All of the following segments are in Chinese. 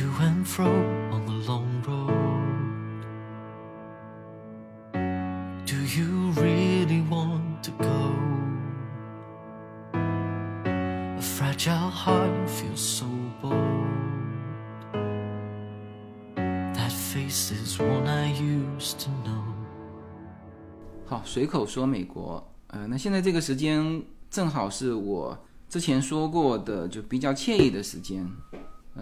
to and fro on the long road. Do you really want to go? A fragile heart feels so bold. That face is one I used to know. 好，随口说美国，呃，那现在这个时间正好是我之前说过的，就比较惬意的时间。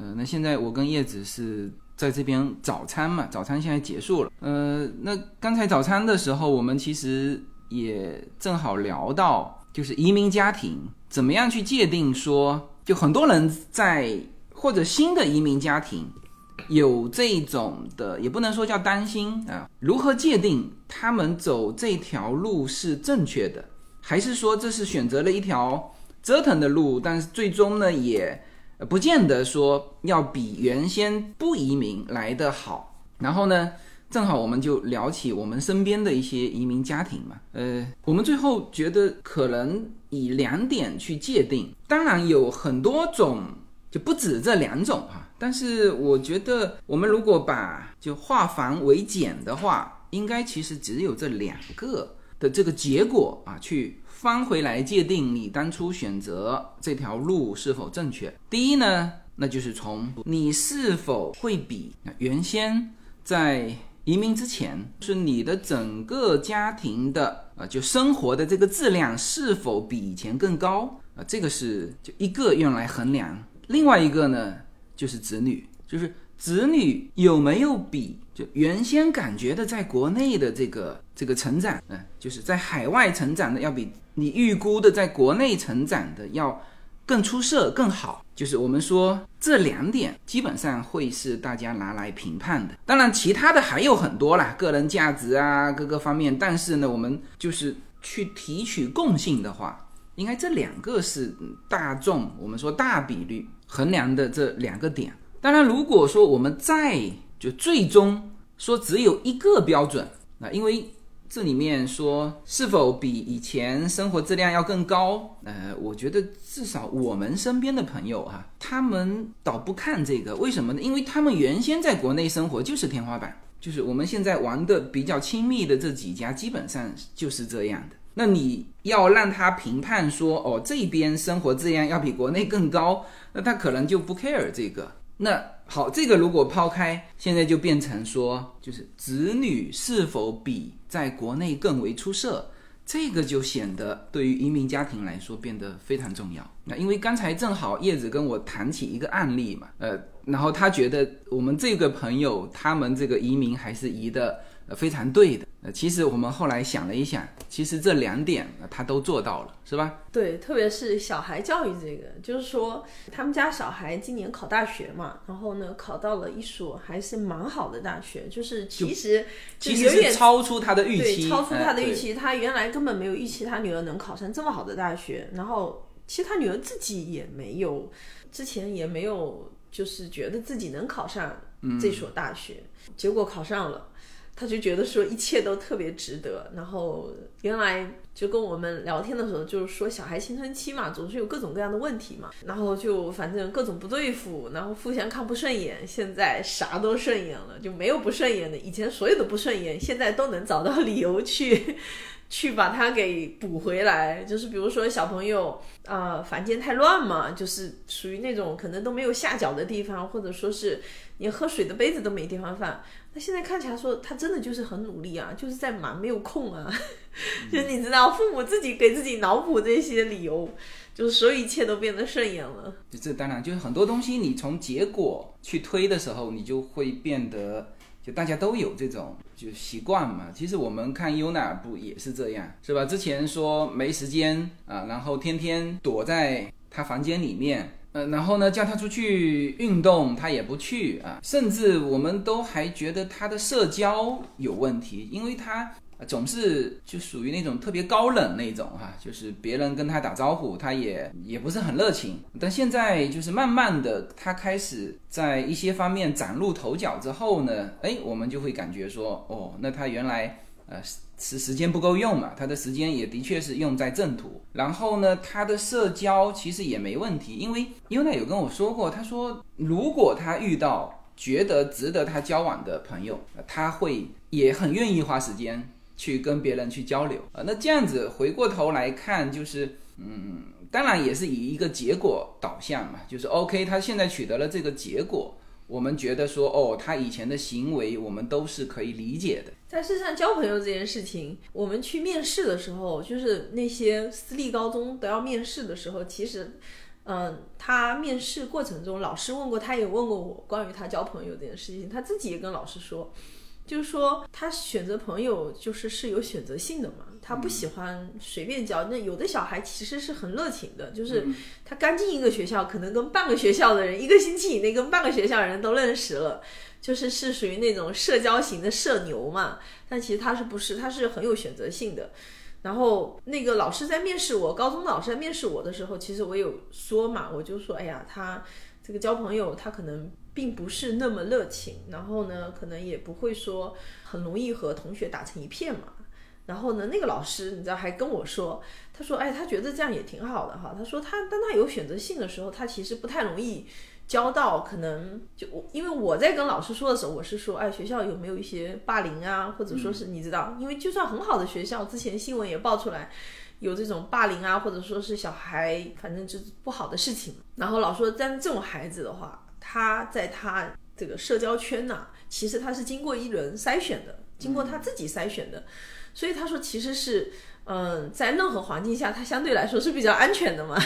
呃，那现在我跟叶子是在这边早餐嘛，早餐现在结束了。呃，那刚才早餐的时候，我们其实也正好聊到，就是移民家庭怎么样去界定说，就很多人在或者新的移民家庭有这种的，也不能说叫担心啊，如何界定他们走这条路是正确的，还是说这是选择了一条折腾的路，但是最终呢也。不见得说要比原先不移民来的好。然后呢，正好我们就聊起我们身边的一些移民家庭嘛。呃，我们最后觉得可能以两点去界定，当然有很多种，就不止这两种哈。但是我觉得我们如果把就化繁为简的话，应该其实只有这两个的这个结果啊，去。翻回来界定你当初选择这条路是否正确。第一呢，那就是从你是否会比原先在移民之前，是你的整个家庭的啊就生活的这个质量是否比以前更高啊？这个是就一个用来衡量。另外一个呢，就是子女，就是子女有没有比就原先感觉的在国内的这个这个成长，嗯，就是在海外成长的要比。你预估的在国内成长的要更出色、更好，就是我们说这两点基本上会是大家拿来评判的。当然，其他的还有很多啦，个人价值啊，各个方面。但是呢，我们就是去提取共性的话，应该这两个是大众我们说大比率衡量的这两个点。当然，如果说我们再就最终说只有一个标准，那因为。这里面说是否比以前生活质量要更高？呃，我觉得至少我们身边的朋友哈，他们倒不看这个，为什么呢？因为他们原先在国内生活就是天花板，就是我们现在玩的比较亲密的这几家，基本上就是这样的。那你要让他评判说，哦，这边生活质量要比国内更高，那他可能就不 care 这个。那好，这个如果抛开，现在就变成说，就是子女是否比在国内更为出色，这个就显得对于移民家庭来说变得非常重要。那因为刚才正好叶子跟我谈起一个案例嘛，呃，然后他觉得我们这个朋友他们这个移民还是移的。非常对的。呃，其实我们后来想了一想，其实这两点他都做到了，是吧？对，特别是小孩教育这个，就是说他们家小孩今年考大学嘛，然后呢考到了一所还是蛮好的大学，就是其实其实是超出他的预期，超出他的预期。他原来根本没有预期他女儿能考上这么好的大学，然后其实他女儿自己也没有，之前也没有就是觉得自己能考上这所大学，结果考上了。他就觉得说一切都特别值得，然后原来就跟我们聊天的时候，就是说小孩青春期嘛，总是有各种各样的问题嘛，然后就反正各种不对付，然后互相看不顺眼，现在啥都顺眼了，就没有不顺眼的，以前所有的不顺眼，现在都能找到理由去。去把它给补回来，就是比如说小朋友啊，房间太乱嘛，就是属于那种可能都没有下脚的地方，或者说是你喝水的杯子都没地方放。那现在看起来说他真的就是很努力啊，就是在忙，没有空啊。就你知道，父母自己给自己脑补这些理由，就是所有一切都变得顺眼了。这当然就是很多东西，你从结果去推的时候，你就会变得。大家都有这种就习惯嘛，其实我们看优娜不也是这样，是吧？之前说没时间啊，然后天天躲在他房间里面，呃，然后呢叫他出去运动，他也不去啊，甚至我们都还觉得他的社交有问题，因为他。总是就属于那种特别高冷那种哈，就是别人跟他打招呼，他也也不是很热情。但现在就是慢慢的，他开始在一些方面崭露头角之后呢，哎，我们就会感觉说，哦，那他原来呃是时间不够用嘛，他的时间也的确是用在正途。然后呢，他的社交其实也没问题，因为优娜有跟我说过，他说如果他遇到觉得值得他交往的朋友，他会也很愿意花时间去跟别人去交流啊。那这样子回过头来看，就是嗯，当然也是以一个结果导向嘛，就是 OK，他现在取得了这个结果。我们觉得说，哦，他以前的行为，我们都是可以理解的。但事实上，交朋友这件事情，我们去面试的时候，就是那些私立高中都要面试的时候，其实，嗯，他面试过程中，老师问过，他也问过我关于他交朋友这件事情，他自己也跟老师说。就是说，他选择朋友就是是有选择性的嘛，他不喜欢随便交。那有的小孩其实是很热情的，就是他刚进一个学校，可能跟半个学校的人，一个星期以内跟半个学校的人都认识了，就是是属于那种社交型的社牛嘛。但其实他是不是，他是很有选择性的。然后那个老师在面试我，高中老师在面试我的时候，其实我有说嘛，我就说，哎呀，他这个交朋友，他可能。并不是那么热情，然后呢，可能也不会说很容易和同学打成一片嘛。然后呢，那个老师你知道还跟我说，他说，哎，他觉得这样也挺好的哈。他说他当他有选择性的时候，他其实不太容易交到可能就我，因为我在跟老师说的时候，我是说，哎，学校有没有一些霸凌啊，或者说是你知道，因为就算很好的学校，之前新闻也爆出来有这种霸凌啊，或者说是小孩反正就是不好的事情。然后老说，但这种孩子的话。他在他这个社交圈呢，其实他是经过一轮筛选的，经过他自己筛选的，所以他说其实是，嗯，在任何环境下，他相对来说是比较安全的嘛。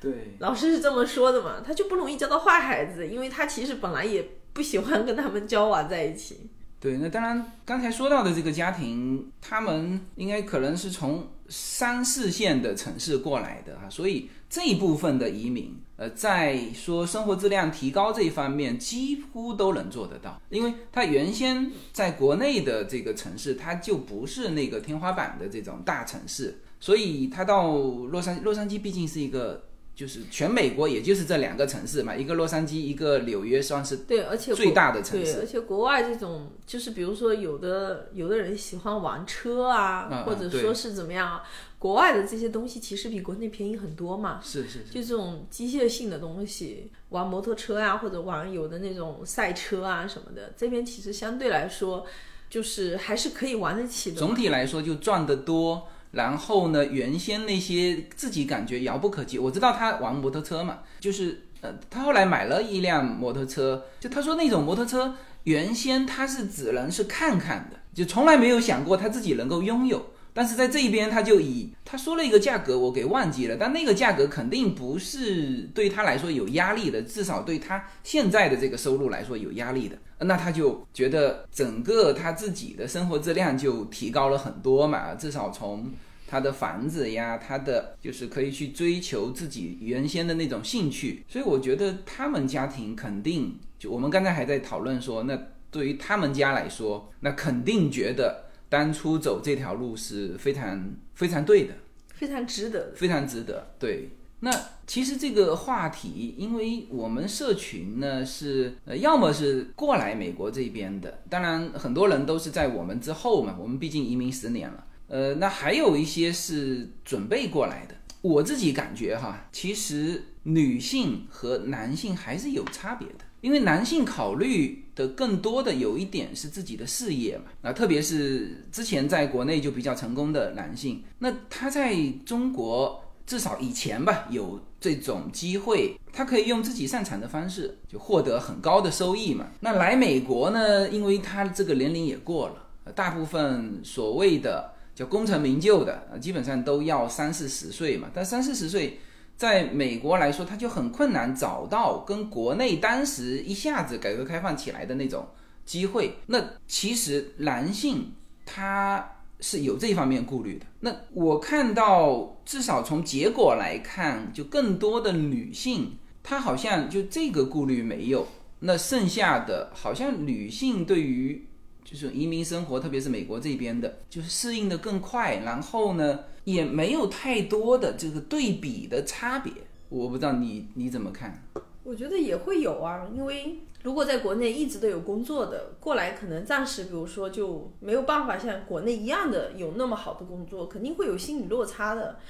对，老师是这么说的嘛，他就不容易交到坏孩子，因为他其实本来也不喜欢跟他们交往在一起。对，那当然，刚才说到的这个家庭，他们应该可能是从三四线的城市过来的哈，所以这一部分的移民，呃，在说生活质量提高这一方面，几乎都能做得到，因为他原先在国内的这个城市，它就不是那个天花板的这种大城市，所以他到洛杉洛杉矶毕竟是一个。就是全美国，也就是这两个城市嘛，一个洛杉矶，一个纽约，算是对，而且最大的城市。对，而且国外这种，就是比如说有的有的人喜欢玩车啊，或者说是怎么样，啊国外的这些东西其实比国内便宜很多嘛。是是是。就这种机械性的东西，玩摩托车啊，或者玩有的那种赛车啊什么的，这边其实相对来说，就是还是可以玩得起的。总体来说，就赚得多。然后呢？原先那些自己感觉遥不可及，我知道他玩摩托车嘛，就是呃，他后来买了一辆摩托车，就他说那种摩托车原先他是只能是看看的，就从来没有想过他自己能够拥有。但是在这一边，他就以他说了一个价格，我给忘记了。但那个价格肯定不是对他来说有压力的，至少对他现在的这个收入来说有压力的。那他就觉得整个他自己的生活质量就提高了很多嘛，至少从他的房子呀，他的就是可以去追求自己原先的那种兴趣。所以我觉得他们家庭肯定就我们刚才还在讨论说，那对于他们家来说，那肯定觉得。当初走这条路是非常非常对的，非常值得，非常值得。对，那其实这个话题，因为我们社群呢是呃，要么是过来美国这边的，当然很多人都是在我们之后嘛，我们毕竟移民十年了。呃，那还有一些是准备过来的。我自己感觉哈，其实女性和男性还是有差别的。因为男性考虑的更多的有一点是自己的事业嘛，啊，特别是之前在国内就比较成功的男性，那他在中国至少以前吧有这种机会，他可以用自己擅长的方式就获得很高的收益嘛。那来美国呢，因为他这个年龄也过了，大部分所谓的叫功成名就的，基本上都要三四十岁嘛，但三四十岁。在美国来说，他就很困难找到跟国内当时一下子改革开放起来的那种机会。那其实男性他是有这方面顾虑的。那我看到，至少从结果来看，就更多的女性，她好像就这个顾虑没有。那剩下的，好像女性对于就是移民生活，特别是美国这边的，就是适应的更快。然后呢？也没有太多的这个对比的差别，我不知道你你怎么看？我觉得也会有啊，因为如果在国内一直都有工作的，过来可能暂时，比如说就没有办法像国内一样的有那么好的工作，肯定会有心理落差的。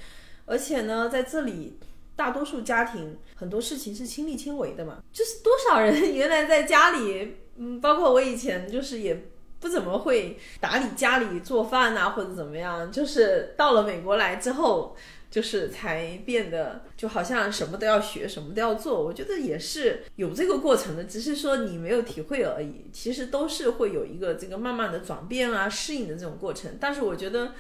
而且呢，在这里，大多数家庭很多事情是亲力亲为的嘛，就是多少人原来在家里，嗯，包括我以前就是也不怎么会打理家里做饭呐、或者怎么样，就是到了美国来之后。就是才变得就好像什么都要学，什么都要做。我觉得也是有这个过程的，只是说你没有体会而已。其实都是会有一个这个慢慢的转变啊、适应的这种过程。但是我觉得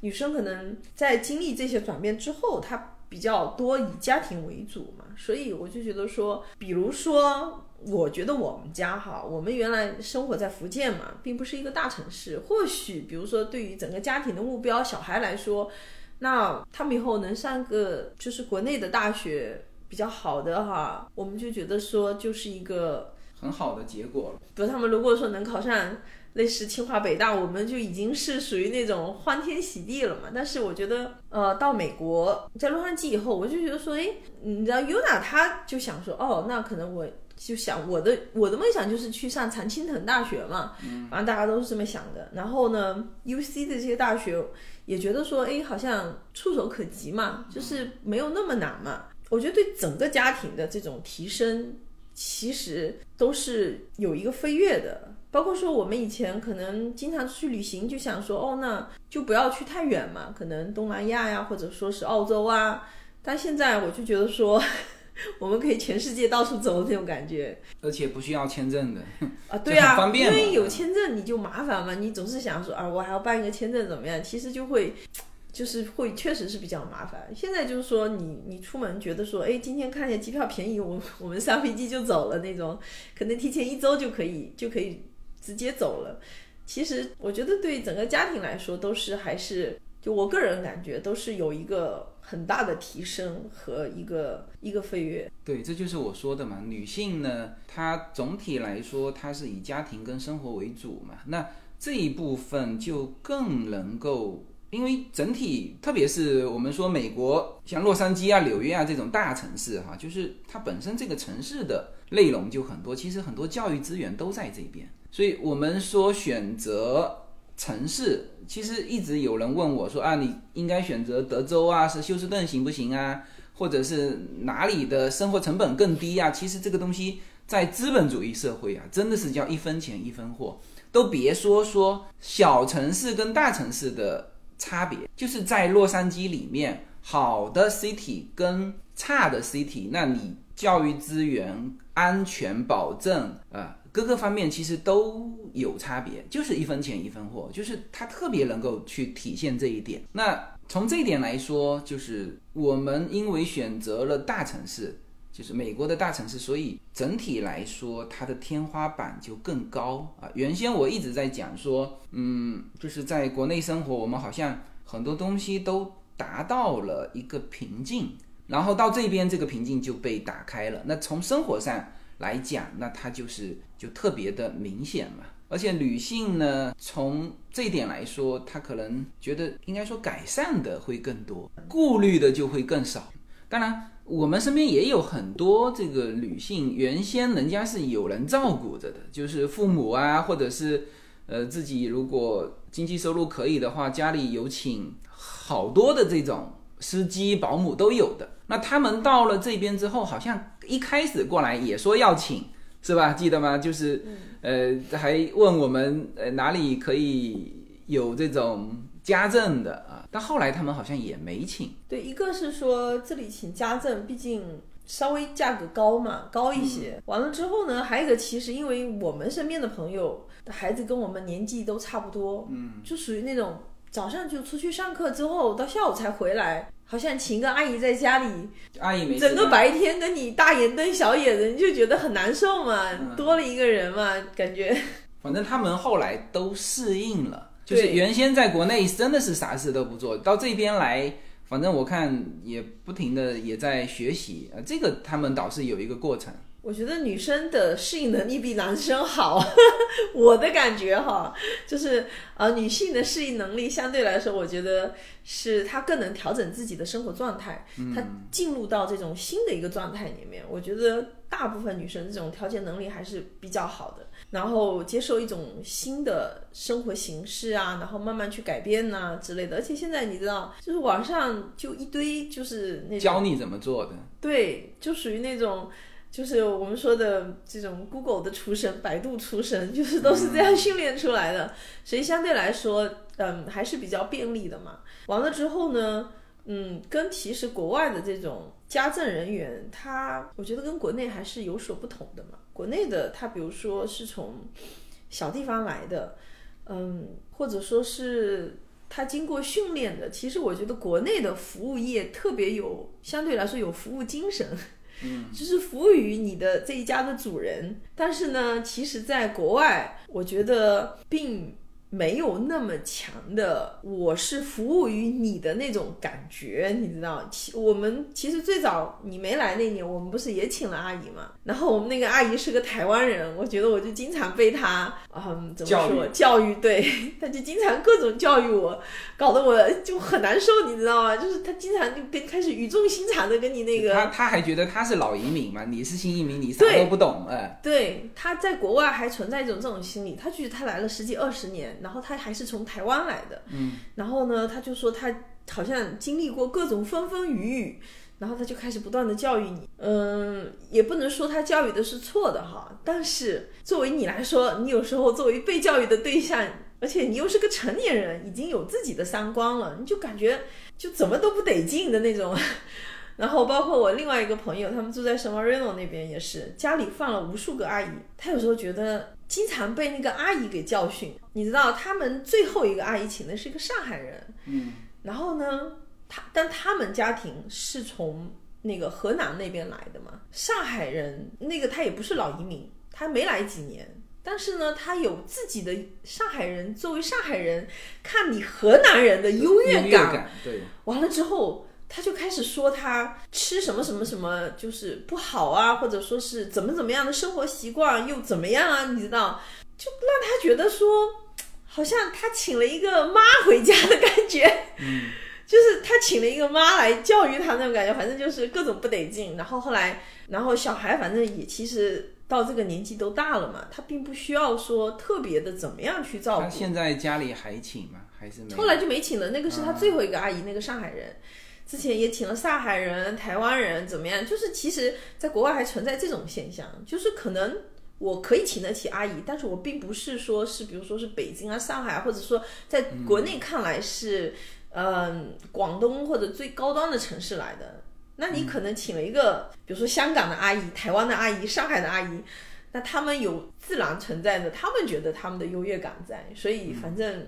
女生可能在经历这些转变之后，她比较多以家庭为主嘛，所以我就觉得说，比如说，我觉得我们家哈，我们原来生活在福建嘛，并不是一个大城市。或许比如说，对于整个家庭的目标，小孩来说。那他们以后能上个就是国内的大学比较好的哈，我们就觉得说就是一个很好的结果了。比如他们如果说能考上类似清华北大，我们就已经是属于那种欢天喜地了嘛。但是我觉得，呃，到美国在洛杉矶以后，我就觉得说，哎，你知道 Yuna 他就想说，哦，那可能我就想我的我的梦想就是去上常青藤大学嘛，反正大家都是这么想的。然后呢，UC 的这些大学。也觉得说，哎，好像触手可及嘛，就是没有那么难嘛。我觉得对整个家庭的这种提升，其实都是有一个飞跃的。包括说我们以前可能经常出去旅行，就想说，哦，那就不要去太远嘛，可能东南亚呀，或者说是澳洲啊。但现在我就觉得说。我们可以全世界到处走的那种感觉，而且不需要签证的 啊，对啊，方便因为有签证你就麻烦嘛，你总是想说啊，我还要办一个签证怎么样？其实就会，就是会确实是比较麻烦。现在就是说你你出门觉得说，哎，今天看见机票便宜，我我们上飞机就走了那种，可能提前一周就可以 就可以直接走了。其实我觉得对整个家庭来说都是还是。就我个人感觉，都是有一个很大的提升和一个一个飞跃。对，这就是我说的嘛。女性呢，她总体来说，她是以家庭跟生活为主嘛。那这一部分就更能够，因为整体，特别是我们说美国，像洛杉矶啊、纽约啊这种大城市哈，就是它本身这个城市的内容就很多，其实很多教育资源都在这边。所以我们说选择。城市其实一直有人问我说啊，你应该选择德州啊，是休斯顿行不行啊？或者是哪里的生活成本更低啊？其实这个东西在资本主义社会啊，真的是叫一分钱一分货，都别说说小城市跟大城市的差别，就是在洛杉矶里面，好的 city 跟差的 city，那你教育资源、安全保证啊。各个方面其实都有差别，就是一分钱一分货，就是它特别能够去体现这一点。那从这一点来说，就是我们因为选择了大城市，就是美国的大城市，所以整体来说它的天花板就更高啊。原先我一直在讲说，嗯，就是在国内生活，我们好像很多东西都达到了一个瓶颈，然后到这边这个瓶颈就被打开了。那从生活上。来讲，那它就是就特别的明显嘛。而且女性呢，从这一点来说，她可能觉得应该说改善的会更多，顾虑的就会更少。当然，我们身边也有很多这个女性，原先人家是有人照顾着的，就是父母啊，或者是呃自己如果经济收入可以的话，家里有请好多的这种司机、保姆都有的。那他们到了这边之后，好像一开始过来也说要请，是吧？记得吗？就是，呃，还问我们呃哪里可以有这种家政的啊？但后来他们好像也没请。对，一个是说这里请家政，毕竟稍微价格高嘛，高一些。完了之后呢，还有一个其实因为我们身边的朋友的孩子跟我们年纪都差不多，嗯，就属于那种早上就出去上课之后，到下午才回来。好像请个阿姨在家里，阿姨没整个白天跟你大眼瞪小眼的，你就觉得很难受嘛。多了一个人嘛，感觉。反正他们后来都适应了，就是原先在国内真的是啥事都不做到这边来，反正我看也不停的也在学习呃。这个他们倒是有一个过程。我觉得女生的适应能力比男生好，我的感觉哈，就是呃，女性的适应能力相对来说，我觉得是她更能调整自己的生活状态，她进入到这种新的一个状态里面。我觉得大部分女生这种调节能力还是比较好的，然后接受一种新的生活形式啊，然后慢慢去改变呐、之类的。而且现在你知道，就是网上就一堆就是那种教你怎么做的。对，就属于那种，就是我们说的这种 Google 的出身、百度出身，就是都是这样训练出来的，所以相对来说，嗯，还是比较便利的嘛。完了之后呢，嗯，跟其实国外的这种家政人员，他我觉得跟国内还是有所不同的嘛。国内的他，比如说是从小地方来的，嗯，或者说是他经过训练的。其实我觉得国内的服务业特别有，相对来说有服务精神，就是服务于你的这一家的主人。但是呢，其实在国外，我觉得并。没有那么强的，我是服务于你的那种感觉，你知道？其我们其实最早你没来那年，我们不是也请了阿姨嘛？然后我们那个阿姨是个台湾人，我觉得我就经常被她，嗯，怎么说？教育对，她就经常各种教育我，搞得我就很难受，你知道吗？就是她经常就跟开始语重心长的跟你那个，他他还觉得他是老移民嘛，你是新移民，你啥都不懂，哎，对，他在国外还存在一种这种心理，他觉得他来了十几二十年。然后他还是从台湾来的，嗯，然后呢，他就说他好像经历过各种风风雨雨，然后他就开始不断的教育你，嗯，也不能说他教育的是错的哈，但是作为你来说，你有时候作为被教育的对象，而且你又是个成年人，已经有自己的三观了，你就感觉就怎么都不得劲的那种。然后包括我另外一个朋友，他们住在什么 Reno 那边，也是家里放了无数个阿姨，他有时候觉得。经常被那个阿姨给教训，你知道，他们最后一个阿姨请的是一个上海人，嗯，然后呢，他但他们家庭是从那个河南那边来的嘛，上海人那个他也不是老移民，他没来几年，但是呢，他有自己的上海人作为上海人看你河南人的优越感，对，完了之后。他就开始说他吃什么什么什么就是不好啊，或者说是怎么怎么样的生活习惯又怎么样啊？你知道，就让他觉得说，好像他请了一个妈回家的感觉，嗯，就是他请了一个妈来教育他那种感觉，反正就是各种不得劲。然后后来，然后小孩反正也其实到这个年纪都大了嘛，他并不需要说特别的怎么样去照顾。他现在家里还请吗？还是后来就没请了？那个是他最后一个阿姨，那个上海人。之前也请了上海人、台湾人，怎么样？就是其实，在国外还存在这种现象，就是可能我可以请得起阿姨，但是我并不是说是，比如说是北京啊、上海，或者说在国内看来是，嗯，广东或者最高端的城市来的。那你可能请了一个，比如说香港的阿姨、台湾的阿姨、上海的阿姨，那他们有自然存在的，他们觉得他们的优越感在，所以反正。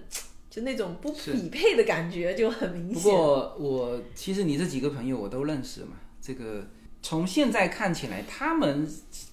就那种不匹配的感觉就很明显。不过我其实你这几个朋友我都认识嘛，这个从现在看起来，他们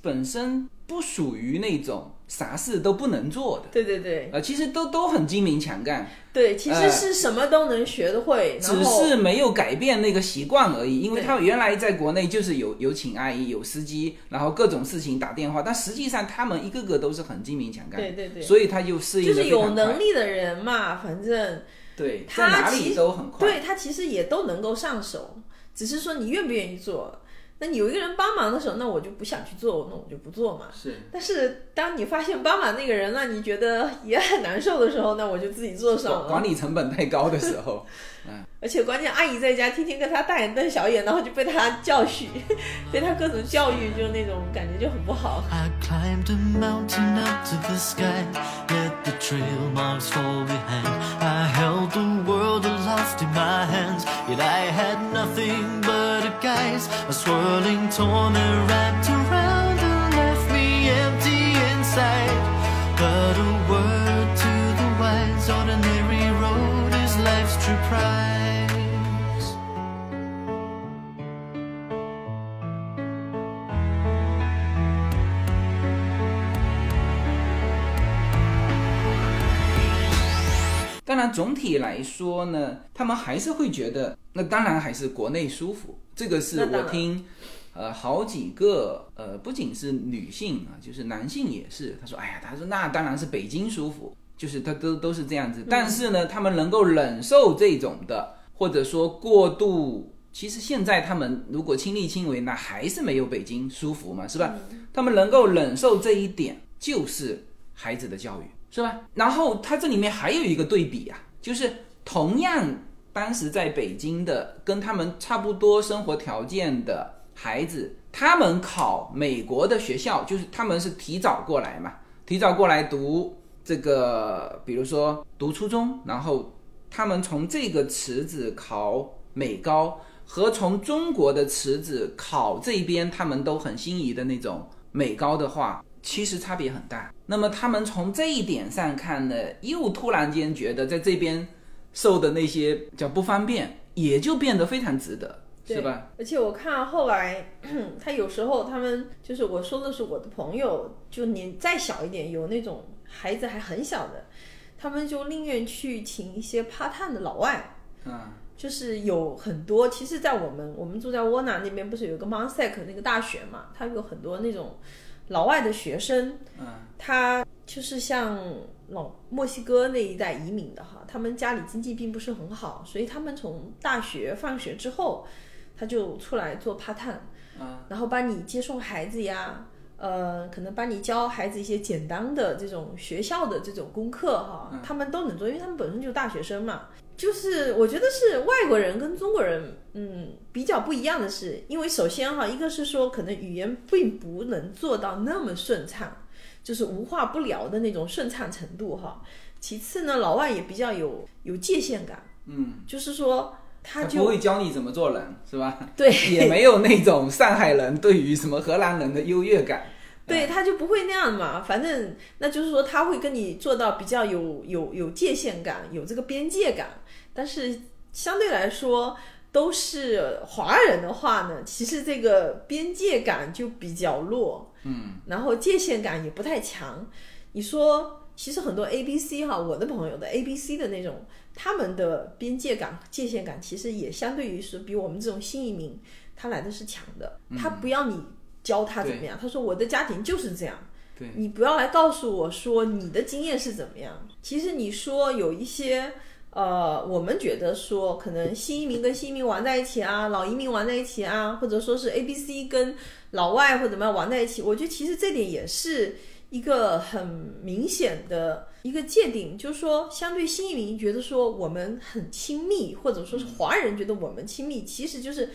本身不属于那种。啥事都不能做的，对对对，呃，其实都都很精明强干，对，其实是什么都能学得会，只是没有改变那个习惯而已。因为他原来在国内就是有有请阿姨、有司机，然后各种事情打电话，但实际上他们一个个都是很精明强干，对对对，所以他就适应就是有能力的人嘛，反正对，在哪里都很快，对他其实也都能够上手，只是说你愿不愿意做。那你有一个人帮忙的时候，那我就不想去做，那我就不做嘛。是。但是当你发现帮忙那个人让你觉得也很难受的时候，那我就自己做上了。管理成本太高的时候，嗯。而且关键阿姨在家天天跟他大眼瞪小眼，然后就被他教训，被他各种教育，就那种感觉就很不好。A 当然，总体来说呢，他们还是会觉得，那当然还是国内舒服。这个是我听呃，好几个呃，不仅是女性啊，就是男性也是。他说，哎呀，他说那当然是北京舒服，就是他都都是这样子。但是呢，他们能够忍受这种的，或者说过度。其实现在他们如果亲力亲为，那还是没有北京舒服嘛，是吧？他们能够忍受这一点，就是孩子的教育，是吧？然后他这里面还有一个对比啊，就是同样当时在北京的，跟他们差不多生活条件的孩子，他们考美国的学校，就是他们是提早过来嘛，提早过来读这个，比如说读初中，然后他们从这个池子考美高。和从中国的池子考这边，他们都很心仪的那种美高的话，其实差别很大。那么他们从这一点上看呢，又突然间觉得在这边受的那些叫不方便，也就变得非常值得，是吧？而且我看后来，他有时候他们就是我说的是我的朋友，就年再小一点，有那种孩子还很小的，他们就宁愿去请一些 part time 的老外，嗯。就是有很多，其实，在我们我们住在沃纳那边，不是有个 Monsec 那个大学嘛？它有很多那种老外的学生，嗯，他就是像老墨西哥那一带移民的哈，他们家里经济并不是很好，所以他们从大学放学之后，他就出来做 part time，嗯，然后帮你接送孩子呀，呃，可能帮你教孩子一些简单的这种学校的这种功课哈，他们都能做，因为他们本身就是大学生嘛。就是我觉得是外国人跟中国人，嗯，比较不一样的是，因为首先哈，一个是说可能语言并不能做到那么顺畅，就是无话不聊的那种顺畅程度哈。其次呢，老外也比较有有界限感，嗯，就是说他就不会教你怎么做人，是吧？对，也没有那种上海人对于什么荷兰人的优越感。对他就不会那样嘛，反正那就是说他会跟你做到比较有有有界限感，有这个边界感。但是相对来说都是华人的话呢，其实这个边界感就比较弱，嗯，然后界限感也不太强。你说，其实很多 A B C 哈，我的朋友的 A B C 的那种，他们的边界感、界限感其实也相对于是比我们这种新移民他来的是强的。他不要你。教他怎么样？他说我的家庭就是这样。对，你不要来告诉我说你的经验是怎么样。其实你说有一些，呃，我们觉得说可能新移民跟新移民玩在一起啊，老移民玩在一起啊，或者说是 A、B、C 跟老外或怎么样玩在一起，我觉得其实这点也是一个很明显的一个界定，就是说相对新移民觉得说我们很亲密，或者说是华人觉得我们亲密，其实就是。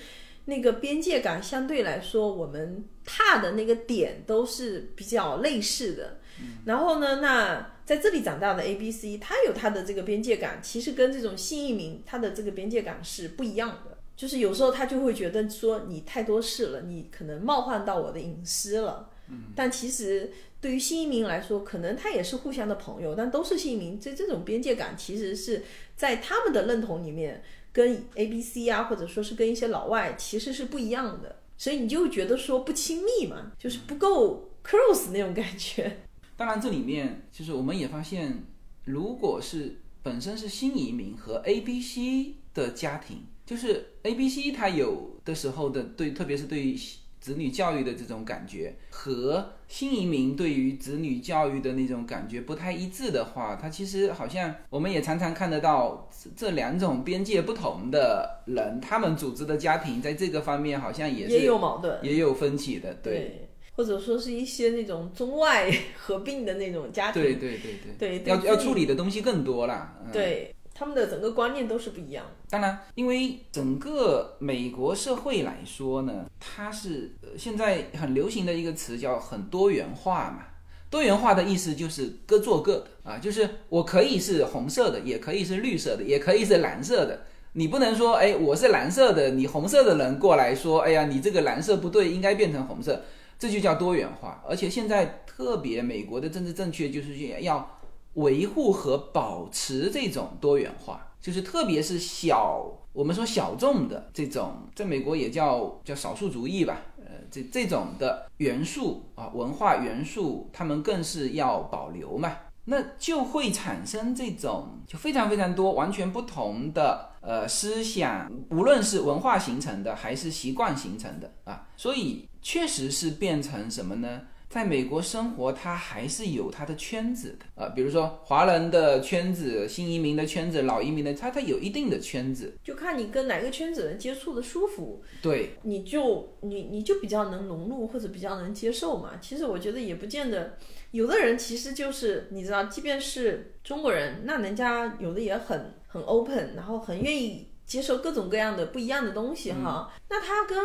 那个边界感相对来说，我们踏的那个点都是比较类似的。然后呢，那在这里长大的 A、B、C，他有他的这个边界感，其实跟这种新移民他的这个边界感是不一样的。就是有时候他就会觉得说你太多事了，你可能冒犯到我的隐私了。但其实对于新移民来说，可能他也是互相的朋友，但都是新移民，这这种边界感其实是在他们的认同里面。跟 A、B、C 啊，或者说是跟一些老外其实是不一样的，所以你就觉得说不亲密嘛，就是不够 close 那种感觉。当然，这里面就是我们也发现，如果是本身是新移民和 A、B、C 的家庭，就是 A、B、C 他有的时候的对，特别是对于。子女教育的这种感觉和新移民对于子女教育的那种感觉不太一致的话，他其实好像我们也常常看得到这两种边界不同的人，他们组织的家庭在这个方面好像也是也有矛盾，也有分歧的，对，或者说是一些那种中外 合并的那种家庭，对对对对，要要处理的东西更多了，对。他们的整个观念都是不一样。当然，因为整个美国社会来说呢，它是现在很流行的一个词叫很多元化嘛。多元化的意思就是各做各的啊，就是我可以是红色的，也可以是绿色的，也可以是蓝色的。你不能说，哎，我是蓝色的，你红色的人过来说，哎呀，你这个蓝色不对，应该变成红色，这就叫多元化。而且现在特别美国的政治正确就是要。维护和保持这种多元化，就是特别是小，我们说小众的这种，在美国也叫叫少数族裔吧，呃，这这种的元素啊，文化元素，他们更是要保留嘛。那就会产生这种就非常非常多完全不同的呃思想，无论是文化形成的还是习惯形成的啊，所以确实是变成什么呢？在美国生活，他还是有他的圈子的啊，比如说华人的圈子、新移民的圈子、老移民的，他他有一定的圈子，就看你跟哪个圈子人接触的舒服，对，你就你你就比较能融入或者比较能接受嘛。其实我觉得也不见得，有的人其实就是你知道，即便是中国人，那人家有的也很很 open，然后很愿意接受各种各样的不一样的东西哈。那他跟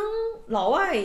老外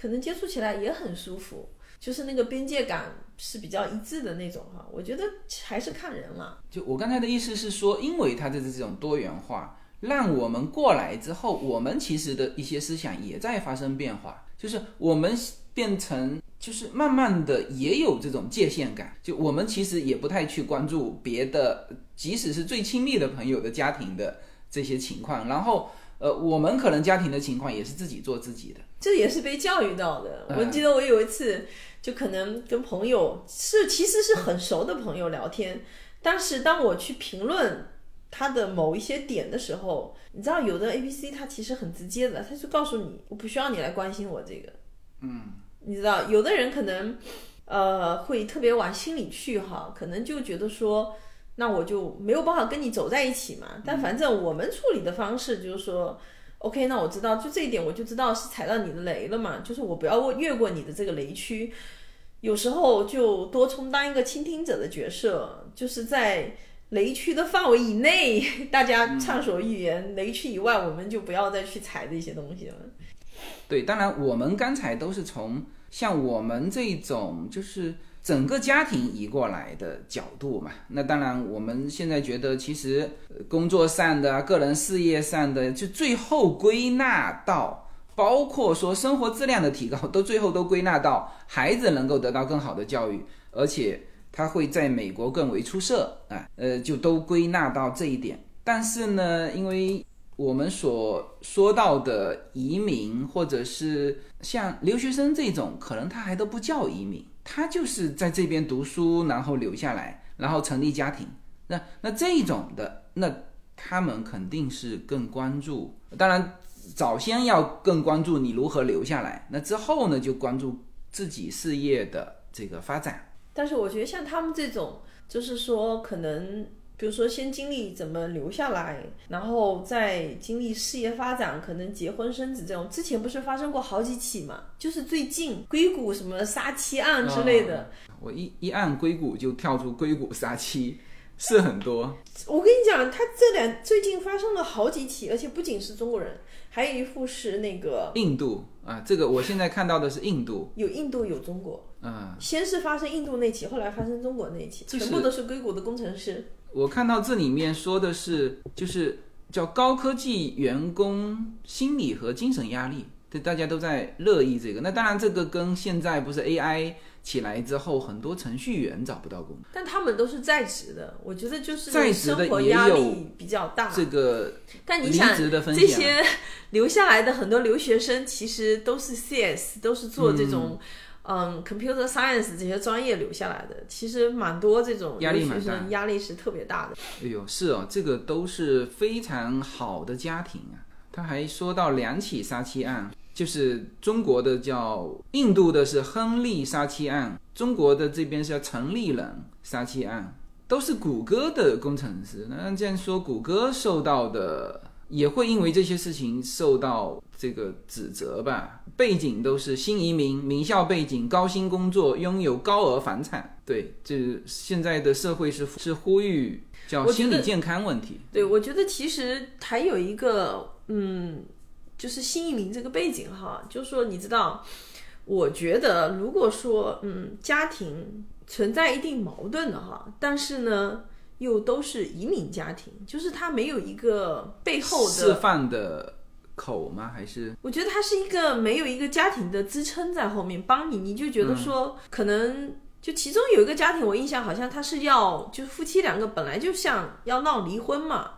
可能接触起来也很舒服。就是那个边界感是比较一致的那种哈，我觉得还是看人了。就我刚才的意思是说，因为它的这种多元化，让我们过来之后，我们其实的一些思想也在发生变化。就是我们变成，就是慢慢的也有这种界限感。就我们其实也不太去关注别的，即使是最亲密的朋友的家庭的这些情况。然后，呃，我们可能家庭的情况也是自己做自己的。这也是被教育到的。我记得我有一次。就可能跟朋友是其实是很熟的朋友聊天，但是当我去评论他的某一些点的时候，你知道有的 A B C 他其实很直接的，他就告诉你我不需要你来关心我这个，嗯，你知道有的人可能呃会特别往心里去哈，可能就觉得说那我就没有办法跟你走在一起嘛，但反正我们处理的方式就是说。OK，那我知道，就这一点我就知道是踩到你的雷了嘛，就是我不要越过你的这个雷区，有时候就多充当一个倾听者的角色，就是在雷区的范围以内，大家畅所欲言；雷区以外，我们就不要再去踩这些东西了。对，当然我们刚才都是从像我们这种就是。整个家庭移过来的角度嘛，那当然我们现在觉得，其实工作上的、个人事业上的，就最后归纳到，包括说生活质量的提高，都最后都归纳到孩子能够得到更好的教育，而且他会在美国更为出色啊，呃，就都归纳到这一点。但是呢，因为我们所说到的移民，或者是像留学生这种，可能他还都不叫移民。他就是在这边读书，然后留下来，然后成立家庭。那那这种的，那他们肯定是更关注。当然，早先要更关注你如何留下来。那之后呢，就关注自己事业的这个发展。但是我觉得像他们这种，就是说可能。比如说，先经历怎么留下来，然后再经历事业发展，可能结婚生子这种。之前不是发生过好几起嘛？就是最近硅谷什么杀妻案之类的。我一一按硅谷就跳出硅谷杀妻，是很多。我跟你讲，他这两最近发生了好几起，而且不仅是中国人，还有一副是那个印度啊。这个我现在看到的是印度，有印度有中国。嗯，先是发生印度那起，后来发生中国那起，全部都是硅谷的工程师。我看到这里面说的是，就是叫高科技员工心理和精神压力，对大家都在热议这个。那当然，这个跟现在不是 AI 起来之后，很多程序员找不到工作，但他们都是在职的。我觉得就是在职的也有比较大。这个，但你想这些留下来的很多留学生，其实都是 CS，都是做这种。嗯，computer science 这些专业留下来的，其实蛮多这种压力蛮大，压力是特别大的。哎呦，是哦，这个都是非常好的家庭啊。他还说到两起杀妻案，就是中国的叫印度的是亨利杀妻案，中国的这边是叫陈立人杀妻案，都是谷歌的工程师。那这样说，谷歌受到的。也会因为这些事情受到这个指责吧？背景都是新移民、名校背景、高薪工作、拥有高额房产。对，这现在的社会是是呼吁叫心理健康问题。对，我觉得其实还有一个，嗯，就是新移民这个背景哈，就是说你知道，我觉得如果说嗯家庭存在一定矛盾的哈，但是呢。又都是移民家庭，就是他没有一个背后的释放的口吗？还是我觉得他是一个没有一个家庭的支撑在后面帮你，你就觉得说可能就其中有一个家庭，我印象好像他是要就是夫妻两个本来就像要闹离婚嘛，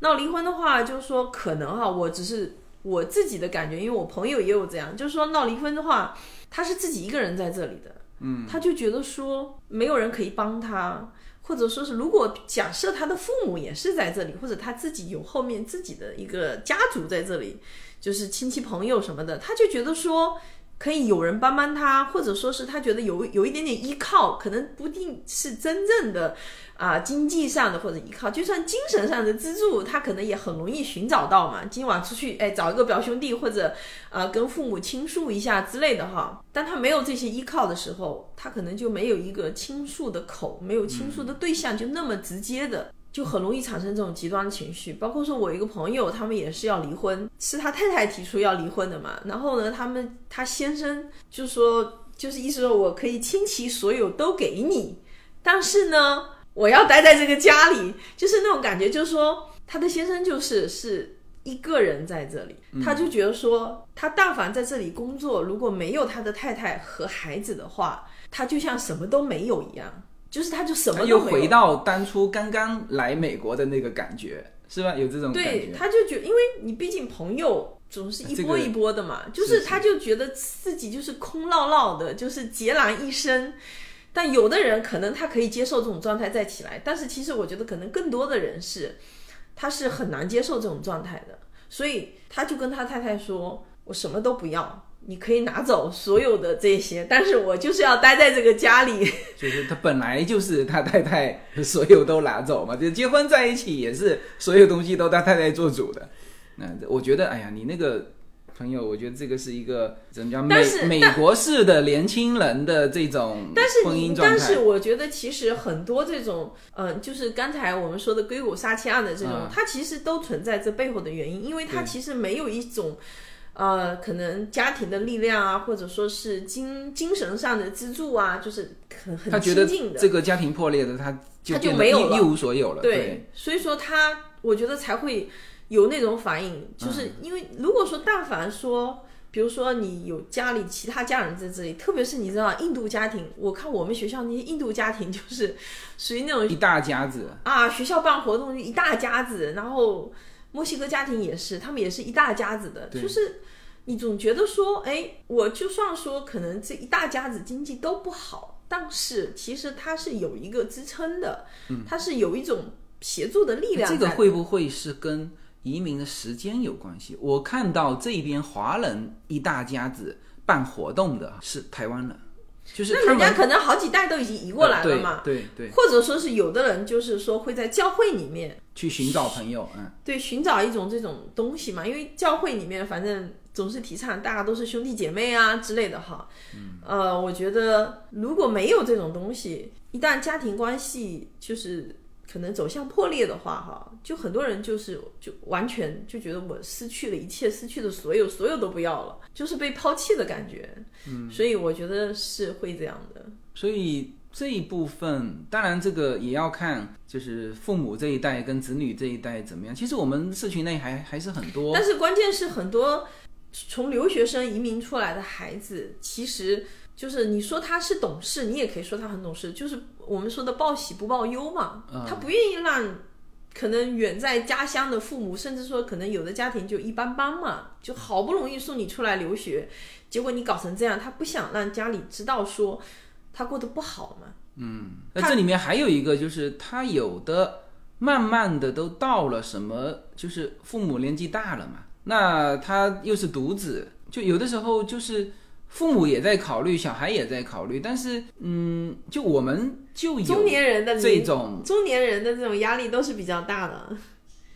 闹离婚的话就是说可能哈，我只是我自己的感觉，因为我朋友也有这样，就是说闹离婚的话，他是自己一个人在这里的。嗯，他就觉得说没有人可以帮他，或者说是如果假设他的父母也是在这里，或者他自己有后面自己的一个家族在这里，就是亲戚朋友什么的，他就觉得说。可以有人帮帮他，或者说是他觉得有有一点点依靠，可能不定是真正的啊经济上的或者依靠，就算精神上的资助，他可能也很容易寻找到嘛。今晚出去，哎，找一个表兄弟或者啊跟父母倾诉一下之类的哈。当他没有这些依靠的时候，他可能就没有一个倾诉的口，没有倾诉的对象，就那么直接的。就很容易产生这种极端的情绪，包括说我一个朋友，他们也是要离婚，是他太太提出要离婚的嘛。然后呢，他们他先生就说，就是意思说我可以倾其所有都给你，但是呢，我要待在这个家里，就是那种感觉，就是说他的先生就是是一个人在这里，他就觉得说，他但凡在这里工作，如果没有他的太太和孩子的话，他就像什么都没有一样。就是他，就什么又回到当初刚刚来美国的那个感觉，是吧？有这种感觉。对，他就觉，因为你毕竟朋友总是一波一波的嘛，就是他就觉得自己就是空落落的，就是孑然一身。但有的人可能他可以接受这种状态再起来，但是其实我觉得可能更多的人是，他是很难接受这种状态的，所以他就跟他太太说：“我什么都不要。”你可以拿走所有的这些，但是我就是要待在这个家里。就是他本来就是他太太，所有都拿走嘛。就结婚在一起也是所有东西都他太太做主的。那我觉得，哎呀，你那个朋友，我觉得这个是一个怎么讲？美美国式的年轻人的这种婚姻状态。但是我觉得，其实很多这种，嗯，就是刚才我们说的硅谷杀妻案的这种，它其实都存在这背后的原因，因为它其实没有一种。呃，可能家庭的力量啊，或者说是精精神上的资助啊，就是很很亲近的。这个家庭破裂的，他他就没有一无所有了。对，所以说他，我觉得才会有那种反应，就是因为如果说但凡说，比如说你有家里其他家人在这里，特别是你知道印度家庭，我看我们学校那些印度家庭就是属于那种一大家子啊，学校办活动一大家子，然后。墨西哥家庭也是，他们也是一大家子的，就是你总觉得说，哎，我就算说可能这一大家子经济都不好，但是其实它是有一个支撑的，它是有一种协助的力量。这个会不会是跟移民的时间有关系？我看到这边华人一大家子办活动的是台湾人。就是那人家可能好几代都已经移过来了嘛，对对，或者说是有的人就是说会在教会里面去寻找朋友，嗯，对，寻找一种这种东西嘛，因为教会里面反正总是提倡大家都是兄弟姐妹啊之类的哈，嗯，呃，我觉得如果没有这种东西，一旦家庭关系就是。可能走向破裂的话，哈，就很多人就是就完全就觉得我失去了一切，失去的所有，所有都不要了，就是被抛弃的感觉。嗯，所以我觉得是会这样的。所以这一部分，当然这个也要看，就是父母这一代跟子女这一代怎么样。其实我们社群内还还是很多，但是关键是很多从留学生移民出来的孩子，其实。就是你说他是懂事，你也可以说他很懂事。就是我们说的报喜不报忧嘛，他不愿意让可能远在家乡的父母，甚至说可能有的家庭就一般般嘛，就好不容易送你出来留学，结果你搞成这样，他不想让家里知道说他过得不好嘛。嗯，那这里面还有一个就是他有的慢慢的都到了什么，就是父母年纪大了嘛，那他又是独子，就有的时候就是。父母也在考虑，小孩也在考虑，但是，嗯，就我们就有中年人的这种中年人的这种压力都是比较大的。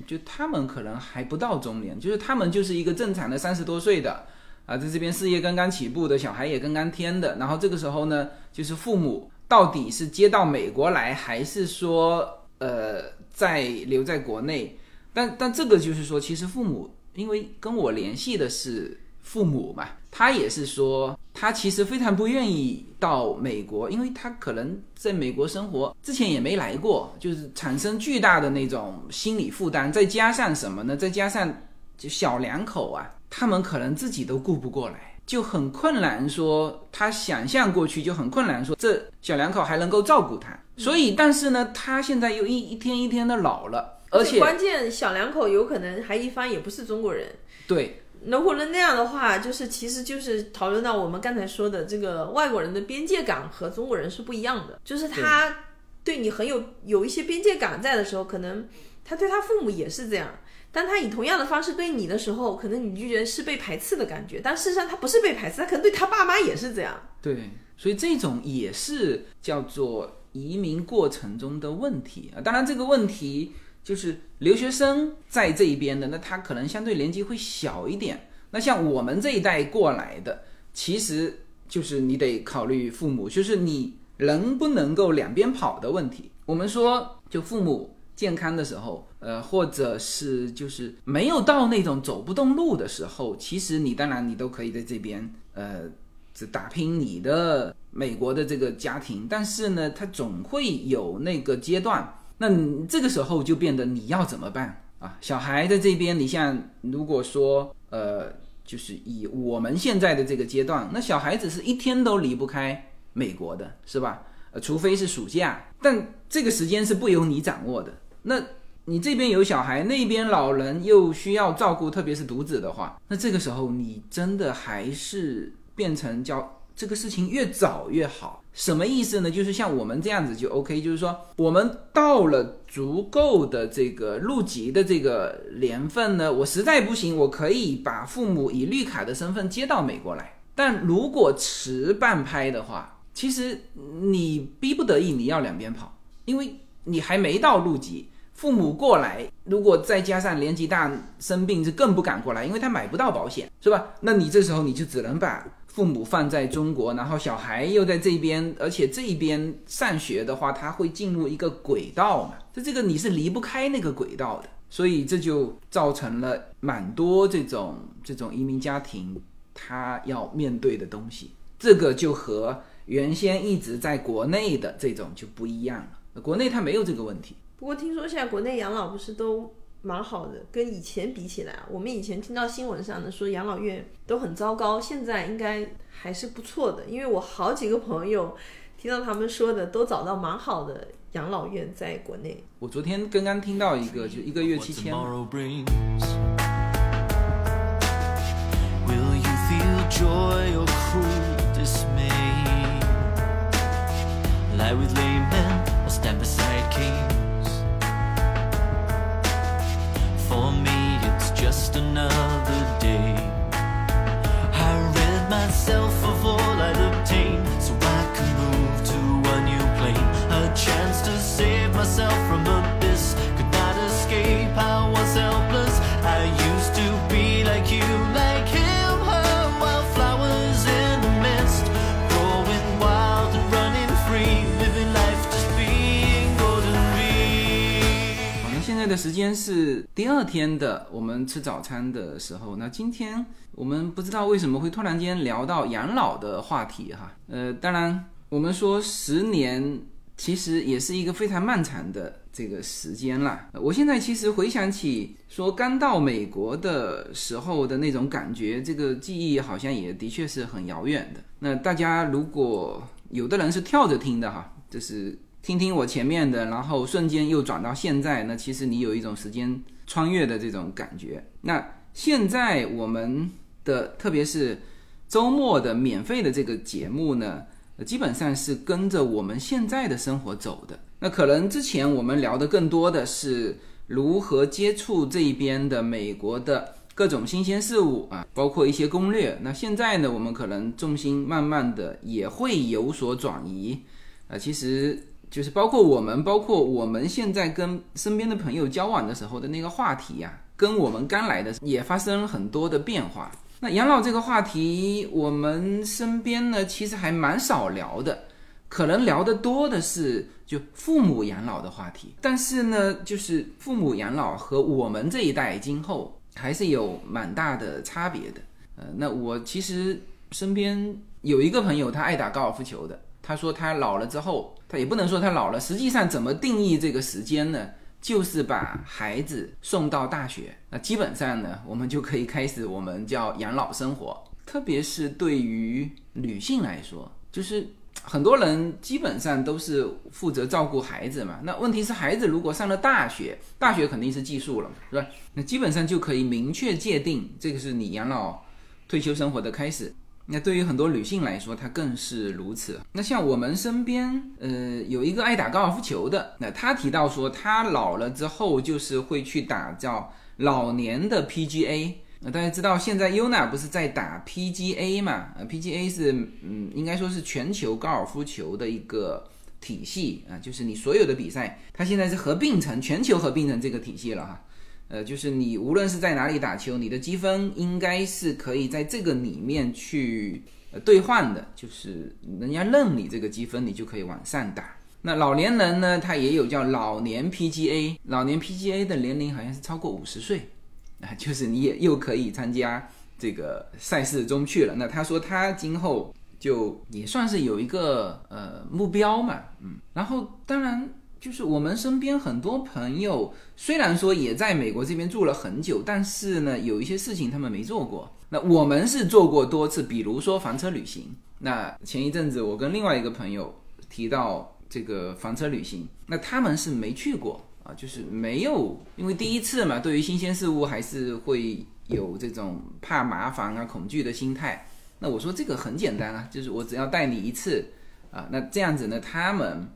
就他们可能还不到中年，就是他们就是一个正常的三十多岁的啊，在这边事业刚刚起步的小孩也刚刚添的，然后这个时候呢，就是父母到底是接到美国来，还是说呃在留在国内？但但这个就是说，其实父母因为跟我联系的是。父母嘛，他也是说，他其实非常不愿意到美国，因为他可能在美国生活之前也没来过，就是产生巨大的那种心理负担。再加上什么呢？再加上就小两口啊，他们可能自己都顾不过来，就很困难。说他想象过去就很困难，说这小两口还能够照顾他。所以，但是呢，他现在又一一天一天的老了，而且关键小两口有可能还一方也不是中国人，对。如果能那样的话，就是其实就是讨论到我们刚才说的这个外国人的边界感和中国人是不一样的，就是他对你很有有一些边界感在的时候，可能他对他父母也是这样。当他以同样的方式对你的时候，可能你就觉得是被排斥的感觉，但事实上他不是被排斥，他可能对他爸妈也是这样。对，所以这种也是叫做移民过程中的问题啊。当然，这个问题就是留学生在这一边的，那他可能相对年纪会小一点。那像我们这一代过来的，其实就是你得考虑父母，就是你能不能够两边跑的问题。我们说，就父母。健康的时候，呃，或者是就是没有到那种走不动路的时候，其实你当然你都可以在这边，呃，只打拼你的美国的这个家庭。但是呢，它总会有那个阶段，那这个时候就变得你要怎么办啊？小孩在这边，你像如果说，呃，就是以我们现在的这个阶段，那小孩子是一天都离不开美国的，是吧？呃，除非是暑假，但这个时间是不由你掌握的。那你这边有小孩，那边老人又需要照顾，特别是独子的话，那这个时候你真的还是变成叫这个事情越早越好。什么意思呢？就是像我们这样子就 OK，就是说我们到了足够的这个入籍的这个年份呢，我实在不行，我可以把父母以绿卡的身份接到美国来。但如果迟半拍的话，其实你逼不得已你要两边跑，因为你还没到入籍。父母过来，如果再加上年纪大生病，就更不敢过来，因为他买不到保险，是吧？那你这时候你就只能把父母放在中国，然后小孩又在这边，而且这边上学的话，他会进入一个轨道嘛？这这个你是离不开那个轨道的，所以这就造成了蛮多这种这种移民家庭他要面对的东西，这个就和原先一直在国内的这种就不一样了，国内他没有这个问题。不过听说现在国内养老不是都蛮好的，跟以前比起来，我们以前听到新闻上的说养老院都很糟糕，现在应该还是不错的。因为我好几个朋友听到他们说的，都找到蛮好的养老院在国内。我昨天刚刚听到一个，就一个月七千。For me, it's just another day. I rid myself of all I'd obtained so I 的时间是第二天的我们吃早餐的时候。那今天我们不知道为什么会突然间聊到养老的话题哈。呃，当然我们说十年其实也是一个非常漫长的这个时间啦。我现在其实回想起说刚到美国的时候的那种感觉，这个记忆好像也的确是很遥远的。那大家如果有的人是跳着听的哈，就是听听我前面的，然后瞬间又转到现在，那其实你有一种时间穿越的这种感觉。那现在我们的特别是周末的免费的这个节目呢，基本上是跟着我们现在的生活走的。那可能之前我们聊的更多的是如何接触这一边的美国的各种新鲜事物啊，包括一些攻略。那现在呢，我们可能重心慢慢的也会有所转移。啊，其实就是包括我们，包括我们现在跟身边的朋友交往的时候的那个话题呀、跟我们刚来的也发生了很多的变化。那养老这个话题，我们身边呢其实还蛮少聊的，可能聊的多的是就父母养老的话题。但是呢，就是父母养老和我们这一代今后还是有蛮大的差别的。呃，那我其实身边有一个朋友，他爱打高尔夫球的，他说他老了之后，他也不能说他老了，实际上怎么定义这个时间呢？就是把孩子送到大学，那基本上呢，我们就可以开始我们叫养老生活。特别是对于女性来说，就是很多人基本上都是负责照顾孩子嘛。那问题是，孩子如果上了大学，大学肯定是寄宿了嘛，是吧？那基本上就可以明确界定，这个是你养老退休生活的开始。那对于很多女性来说，她更是如此。那像我们身边，呃，有一个爱打高尔夫球的，那他提到说，他老了之后就是会去打叫老年的 PGA。那大家知道，现在 UNA 不是在打 PGA 嘛？呃，PGA 是嗯，应该说是全球高尔夫球的一个体系啊，就是你所有的比赛，它现在是合并成全球合并成这个体系了哈。呃，就是你无论是在哪里打球，你的积分应该是可以在这个里面去呃兑换的，就是人家认你这个积分，你就可以往上打。那老年人呢，他也有叫老年 PGA，老年 PGA 的年龄好像是超过五十岁啊，就是你也又可以参加这个赛事中去了。那他说他今后就也算是有一个呃目标嘛，嗯，然后当然。就是我们身边很多朋友，虽然说也在美国这边住了很久，但是呢，有一些事情他们没做过。那我们是做过多次，比如说房车旅行。那前一阵子我跟另外一个朋友提到这个房车旅行，那他们是没去过啊，就是没有，因为第一次嘛，对于新鲜事物还是会有这种怕麻烦啊、恐惧的心态。那我说这个很简单啊，就是我只要带你一次啊，那这样子呢，他们。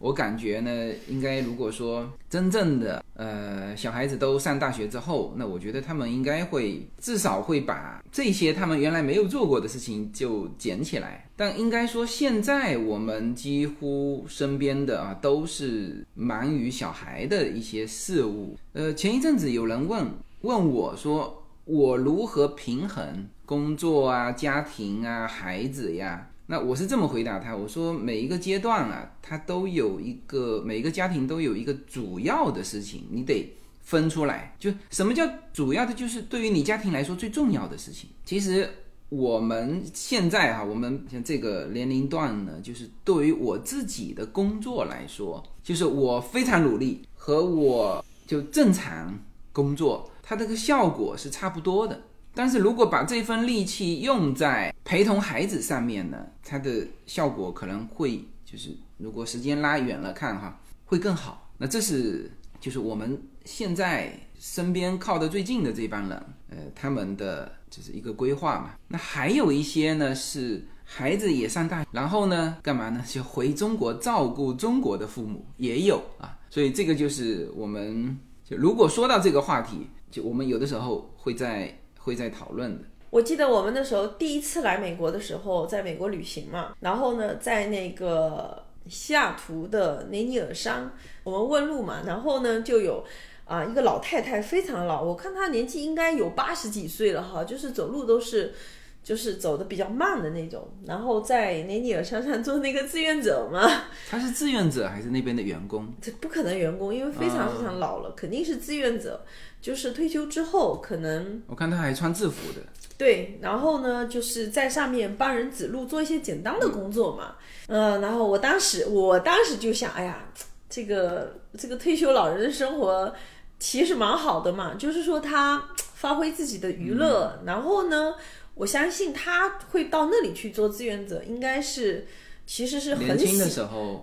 我感觉呢，应该如果说真正的呃小孩子都上大学之后，那我觉得他们应该会至少会把这些他们原来没有做过的事情就捡起来。但应该说现在我们几乎身边的啊都是忙于小孩的一些事物。呃，前一阵子有人问问我说，我如何平衡工作啊、家庭啊、孩子呀？那我是这么回答他，我说每一个阶段啊，他都有一个，每一个家庭都有一个主要的事情，你得分出来。就什么叫主要的，就是对于你家庭来说最重要的事情。其实我们现在哈，我们像这个年龄段呢，就是对于我自己的工作来说，就是我非常努力和我就正常工作，它这个效果是差不多的。但是如果把这份力气用在陪同孩子上面呢，它的效果可能会就是如果时间拉远了看哈，会更好。那这是就是我们现在身边靠得最近的这帮人，呃，他们的就是一个规划嘛。那还有一些呢是孩子也上大，然后呢干嘛呢？就回中国照顾中国的父母也有啊。所以这个就是我们就如果说到这个话题，就我们有的时候会在。会在讨论的。我记得我们那时候第一次来美国的时候，在美国旅行嘛，然后呢，在那个西雅图的雷尼尔山，我们问路嘛，然后呢，就有啊一个老太太，非常老，我看她年纪应该有八十几岁了哈，就是走路都是就是走的比较慢的那种，然后在雷尼尔山上做那个志愿者嘛。他是志愿者还是那边的员工？这不可能员工，因为非常非常老了，肯定是志愿者。就是退休之后，可能我看他还穿制服的。对，然后呢，就是在上面帮人指路，做一些简单的工作嘛。嗯，然后我当时，我当时就想，哎呀，这个这个退休老人的生活其实蛮好的嘛，就是说他发挥自己的娱乐，然后呢，我相信他会到那里去做志愿者，应该是。其实是很喜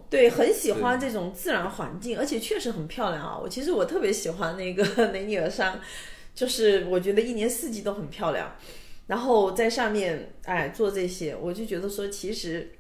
对，很喜欢这种自然环境，而且确实很漂亮啊！我其实我特别喜欢那个雷尼尔山，就是我觉得一年四季都很漂亮。然后在上面哎做这些，我就觉得说，其实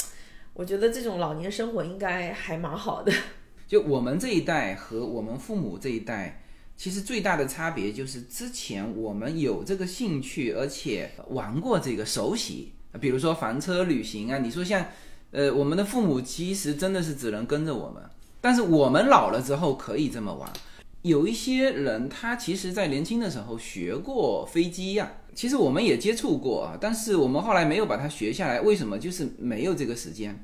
我觉得这种老年生活应该还蛮好的。就我们这一代和我们父母这一代，其实最大的差别就是之前我们有这个兴趣，而且玩过这个熟悉，比如说房车旅行啊，你说像。呃，我们的父母其实真的是只能跟着我们，但是我们老了之后可以这么玩。有一些人他其实在年轻的时候学过飞机呀，其实我们也接触过啊，但是我们后来没有把它学下来，为什么？就是没有这个时间。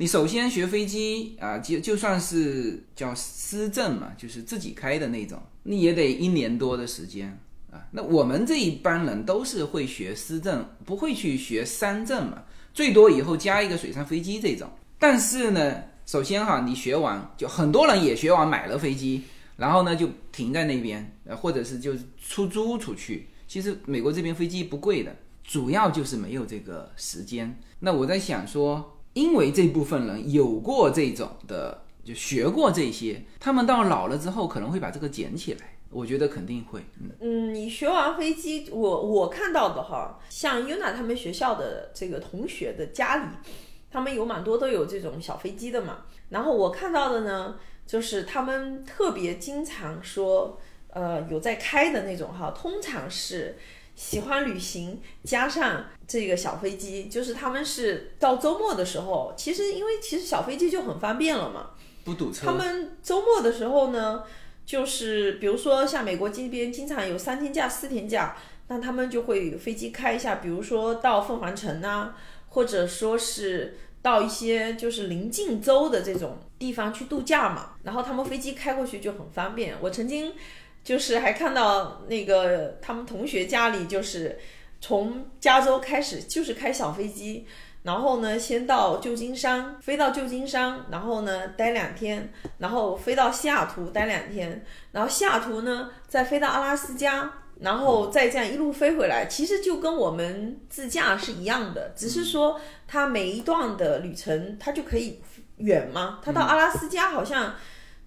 你首先学飞机啊，就就算是叫私证嘛，就是自己开的那种，你也得一年多的时间啊。那我们这一帮人都是会学私证，不会去学三证嘛。最多以后加一个水上飞机这种，但是呢，首先哈，你学完就很多人也学完买了飞机，然后呢就停在那边，呃，或者是就出租出去。其实美国这边飞机不贵的，主要就是没有这个时间。那我在想说，因为这部分人有过这种的，就学过这些，他们到老了之后可能会把这个捡起来。我觉得肯定会，嗯，你学完飞机，我我看到的哈，像 Yuna 他们学校的这个同学的家里，他们有蛮多都有这种小飞机的嘛。然后我看到的呢，就是他们特别经常说，呃，有在开的那种哈，通常是喜欢旅行加上这个小飞机，就是他们是到周末的时候，其实因为其实小飞机就很方便了嘛，不堵车。他们周末的时候呢。就是比如说像美国这边经常有三天假、四天假，那他们就会飞机开一下，比如说到凤凰城啊，或者说是到一些就是临近州的这种地方去度假嘛。然后他们飞机开过去就很方便。我曾经就是还看到那个他们同学家里就是从加州开始就是开小飞机。然后呢，先到旧金山，飞到旧金山，然后呢待两天，然后飞到西雅图待两天，然后西雅图呢再飞到阿拉斯加，然后再这样一路飞回来。其实就跟我们自驾是一样的，只是说它每一段的旅程它就可以远嘛。它到阿拉斯加好像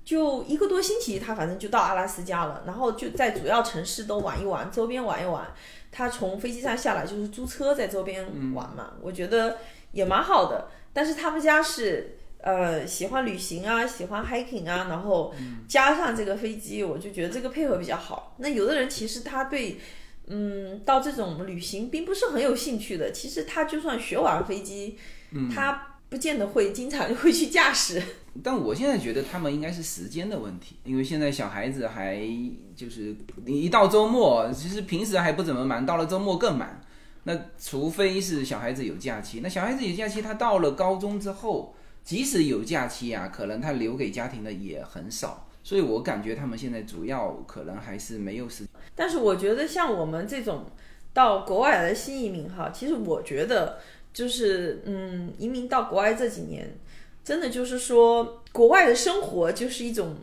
就一个多星期，他反正就到阿拉斯加了，然后就在主要城市都玩一玩，周边玩一玩。他从飞机上下来就是租车在周边玩嘛，我觉得也蛮好的。但是他们家是呃喜欢旅行啊，喜欢 hiking 啊，然后加上这个飞机，我就觉得这个配合比较好。那有的人其实他对嗯到这种旅行并不是很有兴趣的，其实他就算学完飞机，他。不见得会经常会去驾驶，但我现在觉得他们应该是时间的问题，因为现在小孩子还就是你一到周末，其实平时还不怎么忙，到了周末更忙。那除非是小孩子有假期，那小孩子有假期，他到了高中之后，即使有假期啊，可能他留给家庭的也很少。所以我感觉他们现在主要可能还是没有时。但是我觉得像我们这种到国外的新移民哈，其实我觉得。就是嗯，移民到国外这几年，真的就是说，国外的生活就是一种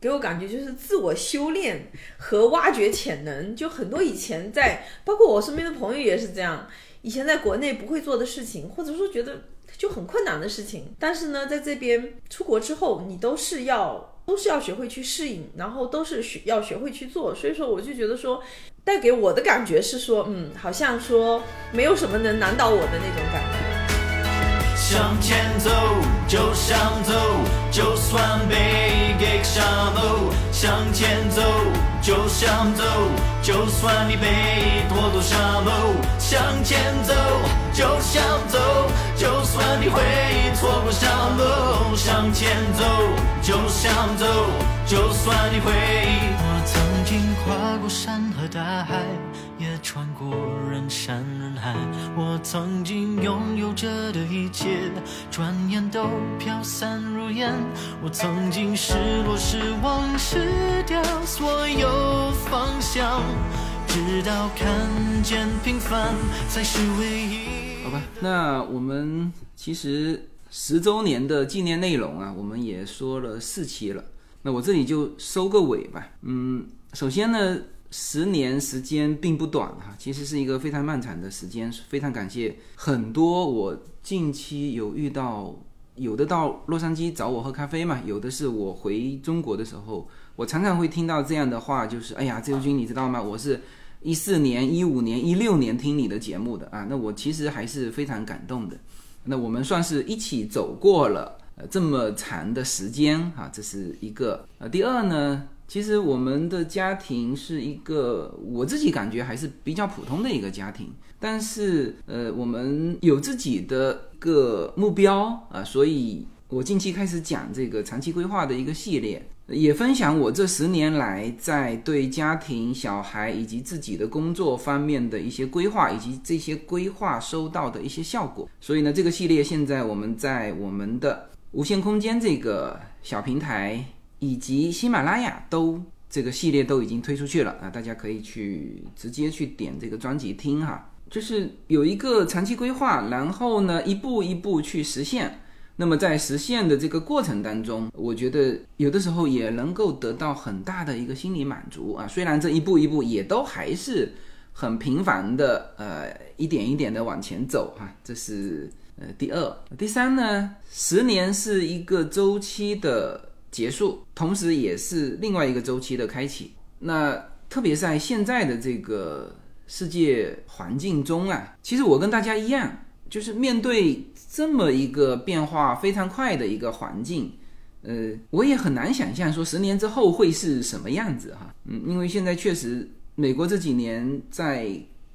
给我感觉就是自我修炼和挖掘潜能。就很多以前在，包括我身边的朋友也是这样，以前在国内不会做的事情，或者说觉得就很困难的事情，但是呢，在这边出国之后，你都是要都是要学会去适应，然后都是学要学会去做。所以说，我就觉得说。带给我的感觉是说，嗯，好像说没有什么能难倒我的那种感觉。向前走，就想走，就算被给沙漏。向前走，就想走，就算你被拖落沙漏。向前走，就想走，就算你会错过沙漏。向前走，就想走，就算你会。我曾经跨过山和。大海也穿过人山人海，我曾经拥有着的一切，转眼都飘散如烟。我曾经失落失望失掉所有方向，直到看见平凡才是唯一。好吧，那我们其实十周年的纪念内容啊，我们也说了四期了，那我这里就收个尾吧。嗯，首先呢。十年时间并不短哈，其实是一个非常漫长的时间。非常感谢很多我近期有遇到，有的到洛杉矶找我喝咖啡嘛，有的是我回中国的时候，我常常会听到这样的话，就是哎呀，自由军你知道吗？我是一四年、一五年、一六年听你的节目的啊，那我其实还是非常感动的。那我们算是一起走过了呃这么长的时间哈，这是一个。呃，第二呢？其实我们的家庭是一个，我自己感觉还是比较普通的一个家庭。但是，呃，我们有自己的个目标啊，所以我近期开始讲这个长期规划的一个系列，也分享我这十年来在对家庭、小孩以及自己的工作方面的一些规划，以及这些规划收到的一些效果。所以呢，这个系列现在我们在我们的无限空间这个小平台。以及喜马拉雅都这个系列都已经推出去了啊，大家可以去直接去点这个专辑听哈。就是有一个长期规划，然后呢一步一步去实现。那么在实现的这个过程当中，我觉得有的时候也能够得到很大的一个心理满足啊。虽然这一步一步也都还是很平凡的，呃，一点一点的往前走哈，这是呃，第二，第三呢，十年是一个周期的结束，同时也是另外一个周期的开启。那特别在现在的这个世界环境中啊，其实我跟大家一样，就是面对这么一个变化非常快的一个环境。呃，我也很难想象说十年之后会是什么样子哈，嗯，因为现在确实美国这几年在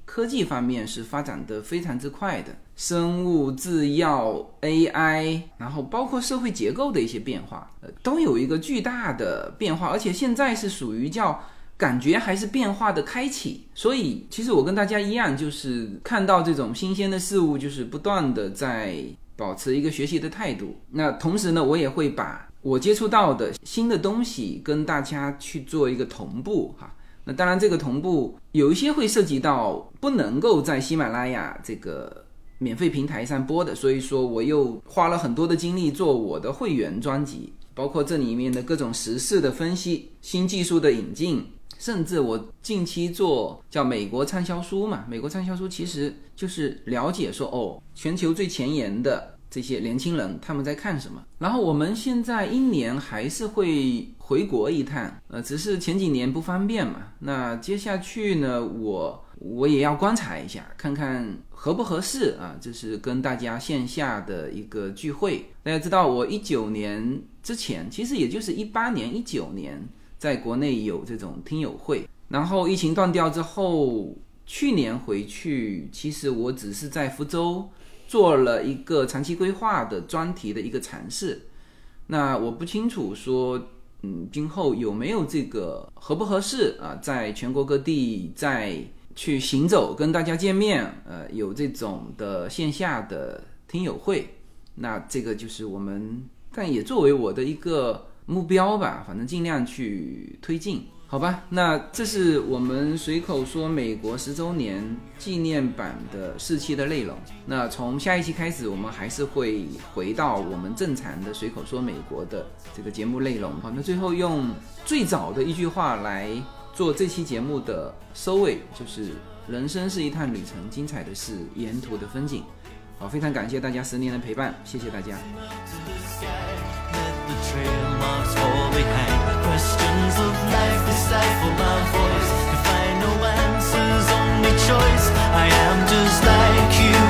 科技方面是发展的非常之快的，生物制药、AI，然后包括社会结构的一些变化，呃，都有一个巨大的变化，而且现在是属于叫感觉还是变化的开启，所以其实我跟大家一样，就是看到这种新鲜的事物，就是不断的在保持一个学习的态度。那同时呢，我也会把。我接触到的新的东西跟大家去做一个同步哈，那当然这个同步有一些会涉及到不能够在喜马拉雅这个免费平台上播的，所以说我又花了很多的精力做我的会员专辑，包括这里面的各种时事的分析、新技术的引进，甚至我近期做叫美国畅销书嘛，美国畅销书其实就是了解说哦，全球最前沿的。这些年轻人他们在看什么？然后我们现在一年还是会回国一趟，呃，只是前几年不方便嘛。那接下去呢，我我也要观察一下，看看合不合适啊。这是跟大家线下的一个聚会。大家知道，我一九年之前，其实也就是一八年、一九年，在国内有这种听友会。然后疫情断掉之后，去年回去，其实我只是在福州。做了一个长期规划的专题的一个尝试，那我不清楚说，嗯，今后有没有这个合不合适啊？在全国各地在去行走，跟大家见面，呃，有这种的线下的听友会，那这个就是我们，但也作为我的一个目标吧，反正尽量去推进。好吧，那这是我们随口说美国十周年纪念版的四期的内容。那从下一期开始，我们还是会回到我们正常的随口说美国的这个节目内容。好，那最后用最早的一句话来做这期节目的收尾就是人生是一趟旅程精彩的是沿途的风景。好非常感谢大家十年的陪伴谢谢大家。I am just like you.